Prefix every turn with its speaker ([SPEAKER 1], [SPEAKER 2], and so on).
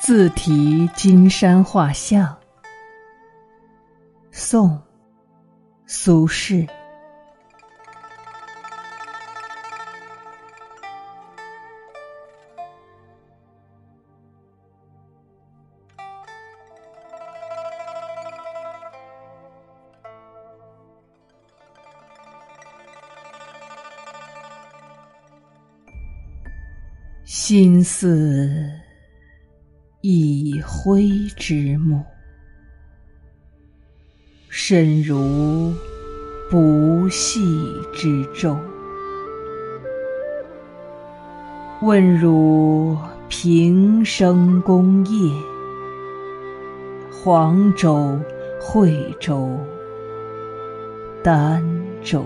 [SPEAKER 1] 自题金山画像，宋·苏轼。心似一挥之木，身如不系之舟。问汝平生功业，黄州、惠州、儋州。